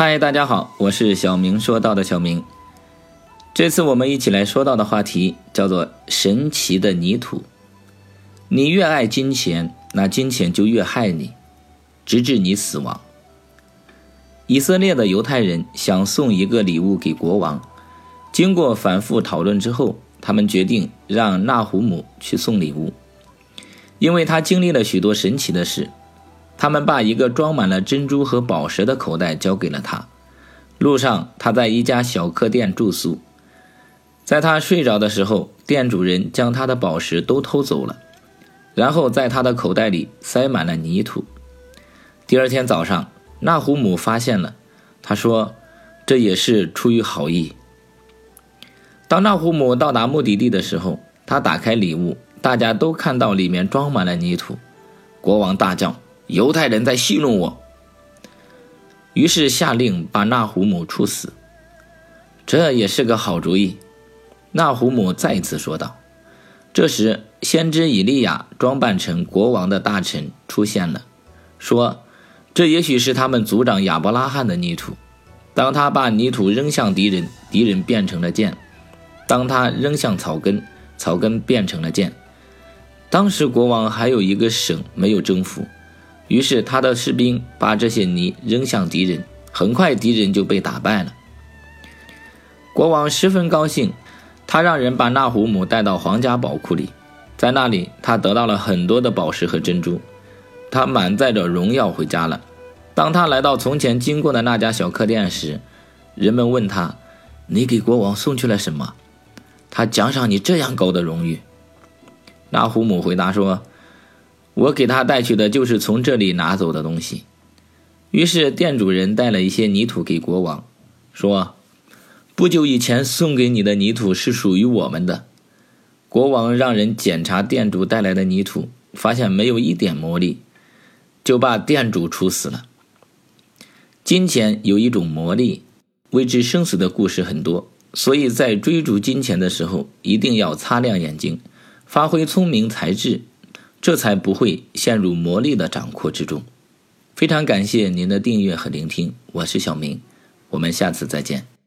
嗨，大家好，我是小明说到的小明。这次我们一起来说到的话题叫做“神奇的泥土”。你越爱金钱，那金钱就越害你，直至你死亡。以色列的犹太人想送一个礼物给国王，经过反复讨论之后，他们决定让纳胡姆去送礼物，因为他经历了许多神奇的事。他们把一个装满了珍珠和宝石的口袋交给了他。路上，他在一家小客店住宿。在他睡着的时候，店主人将他的宝石都偷走了，然后在他的口袋里塞满了泥土。第二天早上，纳胡姆发现了，他说：“这也是出于好意。”当纳胡姆到达目的地的时候，他打开礼物，大家都看到里面装满了泥土。国王大叫。犹太人在戏弄我，于是下令把纳胡姆处死。这也是个好主意，纳胡姆再次说道。这时，先知以利亚装扮成国王的大臣出现了，说：“这也许是他们族长亚伯拉罕的泥土。当他把泥土扔向敌人，敌人变成了剑；当他扔向草根，草根变成了剑。当时国王还有一个省没有征服。”于是他的士兵把这些泥扔向敌人，很快敌人就被打败了。国王十分高兴，他让人把纳胡姆带到皇家宝库里，在那里他得到了很多的宝石和珍珠，他满载着荣耀回家了。当他来到从前经过的那家小客店时，人们问他：“你给国王送去了什么？他奖赏你这样高的荣誉？”纳胡姆回答说。我给他带去的就是从这里拿走的东西。于是店主人带了一些泥土给国王，说：“不久以前送给你的泥土是属于我们的。”国王让人检查店主带来的泥土，发现没有一点魔力，就把店主处死了。金钱有一种魔力，未知生死的故事很多，所以在追逐金钱的时候，一定要擦亮眼睛，发挥聪明才智。这才不会陷入魔力的掌控之中。非常感谢您的订阅和聆听，我是小明，我们下次再见。